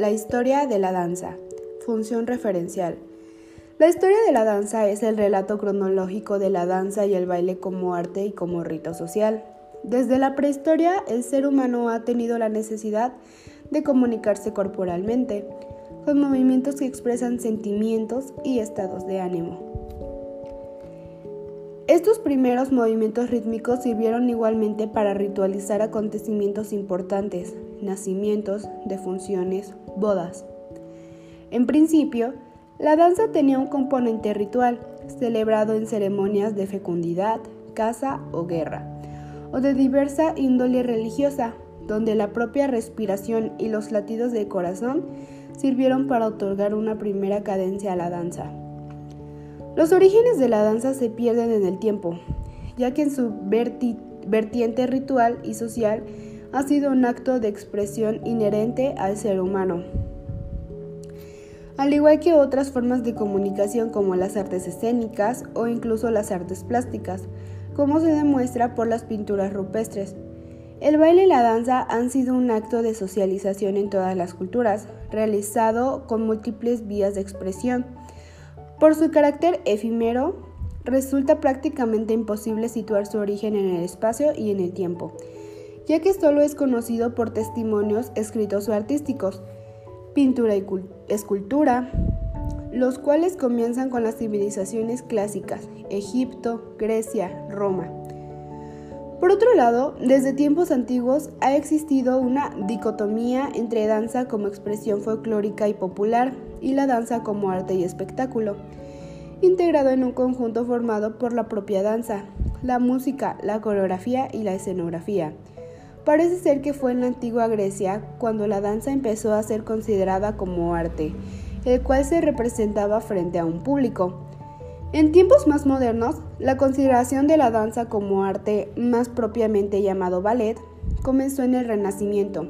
La historia de la danza. Función referencial. La historia de la danza es el relato cronológico de la danza y el baile como arte y como rito social. Desde la prehistoria, el ser humano ha tenido la necesidad de comunicarse corporalmente, con movimientos que expresan sentimientos y estados de ánimo. Estos primeros movimientos rítmicos sirvieron igualmente para ritualizar acontecimientos importantes, nacimientos, defunciones, bodas. En principio, la danza tenía un componente ritual, celebrado en ceremonias de fecundidad, caza o guerra, o de diversa índole religiosa, donde la propia respiración y los latidos del corazón sirvieron para otorgar una primera cadencia a la danza. Los orígenes de la danza se pierden en el tiempo, ya que en su vertiente ritual y social ha sido un acto de expresión inherente al ser humano. Al igual que otras formas de comunicación como las artes escénicas o incluso las artes plásticas, como se demuestra por las pinturas rupestres. El baile y la danza han sido un acto de socialización en todas las culturas, realizado con múltiples vías de expresión. Por su carácter efímero, resulta prácticamente imposible situar su origen en el espacio y en el tiempo, ya que solo es conocido por testimonios escritos o artísticos, pintura y escultura, los cuales comienzan con las civilizaciones clásicas, Egipto, Grecia, Roma. Por otro lado, desde tiempos antiguos ha existido una dicotomía entre danza como expresión folclórica y popular y la danza como arte y espectáculo, integrado en un conjunto formado por la propia danza, la música, la coreografía y la escenografía. Parece ser que fue en la antigua Grecia cuando la danza empezó a ser considerada como arte, el cual se representaba frente a un público. En tiempos más modernos, la consideración de la danza como arte, más propiamente llamado ballet, comenzó en el Renacimiento,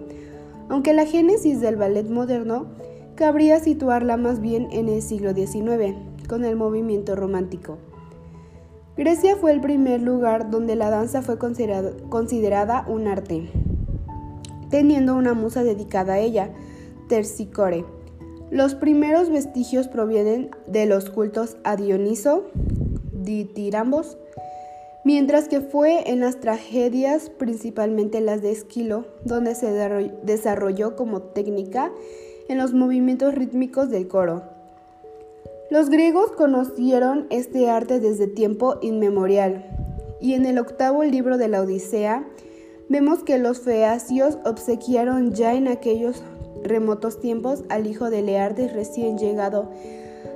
aunque la génesis del ballet moderno cabría situarla más bien en el siglo XIX, con el movimiento romántico. Grecia fue el primer lugar donde la danza fue considerada un arte, teniendo una musa dedicada a ella, Tersicore. Los primeros vestigios provienen de los cultos a Dioniso, ditirambos, mientras que fue en las tragedias, principalmente las de Esquilo, donde se desarrolló como técnica en los movimientos rítmicos del coro. Los griegos conocieron este arte desde tiempo inmemorial, y en el octavo libro de la Odisea vemos que los feacios obsequiaron ya en aquellos remotos tiempos al hijo de Leardes recién llegado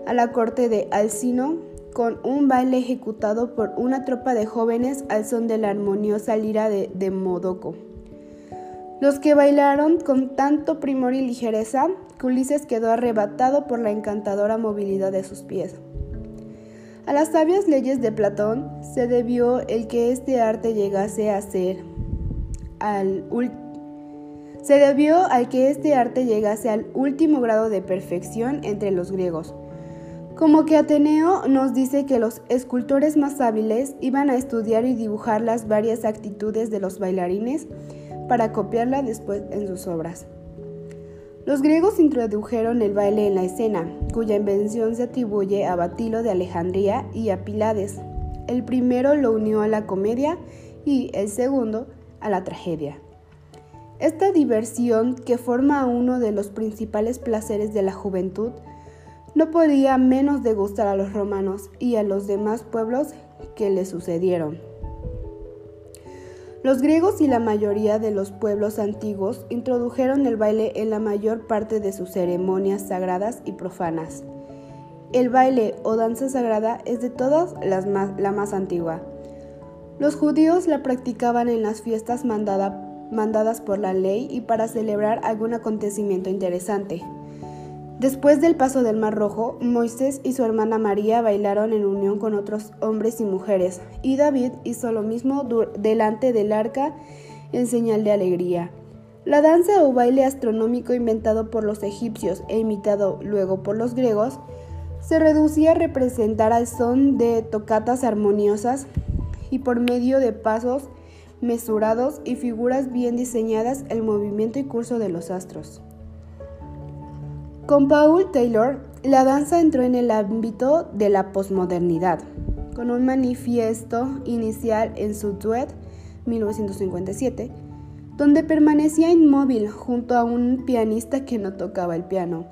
a la corte de Alcino con un baile ejecutado por una tropa de jóvenes al son de la armoniosa lira de, de Modoco. Los que bailaron con tanto primor y ligereza Ulises quedó arrebatado por la encantadora movilidad de sus pies. A las sabias leyes de Platón se debió el que este arte llegase a ser al se debió al que este arte llegase al último grado de perfección entre los griegos. Como que Ateneo nos dice que los escultores más hábiles iban a estudiar y dibujar las varias actitudes de los bailarines para copiarla después en sus obras. Los griegos introdujeron el baile en la escena, cuya invención se atribuye a Batilo de Alejandría y a Pilades. El primero lo unió a la comedia y el segundo a la tragedia. Esta diversión, que forma uno de los principales placeres de la juventud, no podía menos de gustar a los romanos y a los demás pueblos que le sucedieron. Los griegos y la mayoría de los pueblos antiguos introdujeron el baile en la mayor parte de sus ceremonias sagradas y profanas. El baile o danza sagrada es de todas las la más antigua. Los judíos la practicaban en las fiestas mandadas por la ley y para celebrar algún acontecimiento interesante. Después del paso del Mar Rojo, Moisés y su hermana María bailaron en unión con otros hombres y mujeres, y David hizo lo mismo delante del arca en señal de alegría. La danza o baile astronómico inventado por los egipcios e imitado luego por los griegos se reducía a representar al son de tocatas armoniosas y por medio de pasos mesurados y figuras bien diseñadas el movimiento y curso de los astros. Con Paul Taylor, la danza entró en el ámbito de la posmodernidad, con un manifiesto inicial en su duet 1957, donde permanecía inmóvil junto a un pianista que no tocaba el piano.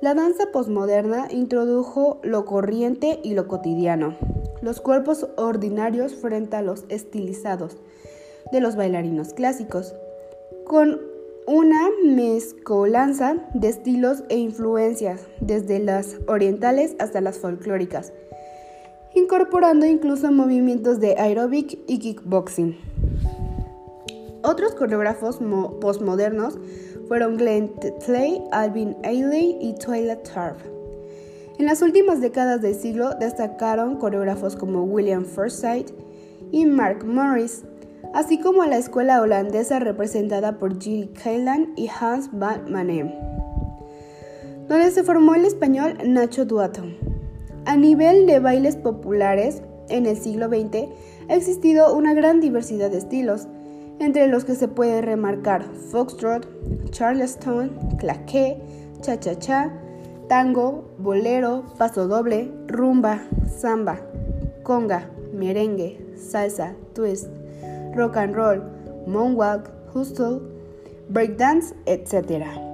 La danza posmoderna introdujo lo corriente y lo cotidiano, los cuerpos ordinarios frente a los estilizados de los bailarinos clásicos, con una mezcolanza de estilos e influencias, desde las orientales hasta las folclóricas, incorporando incluso movimientos de aeróbic y kickboxing. Otros coreógrafos postmodernos fueron Glenn Tley, Alvin Ailey y Twyla Tarp. En las últimas décadas del siglo destacaron coreógrafos como William Forsythe y Mark Morris, así como la escuela holandesa representada por Giri Kailan y Hans van Manem, donde se formó el español Nacho Duato. A nivel de bailes populares, en el siglo XX ha existido una gran diversidad de estilos, entre los que se puede remarcar foxtrot, charleston, claqué, cha-cha-cha, tango, bolero, paso doble, rumba, samba, conga, merengue, salsa, twist, rock and roll, moonwalk, hustle, breakdance, etc.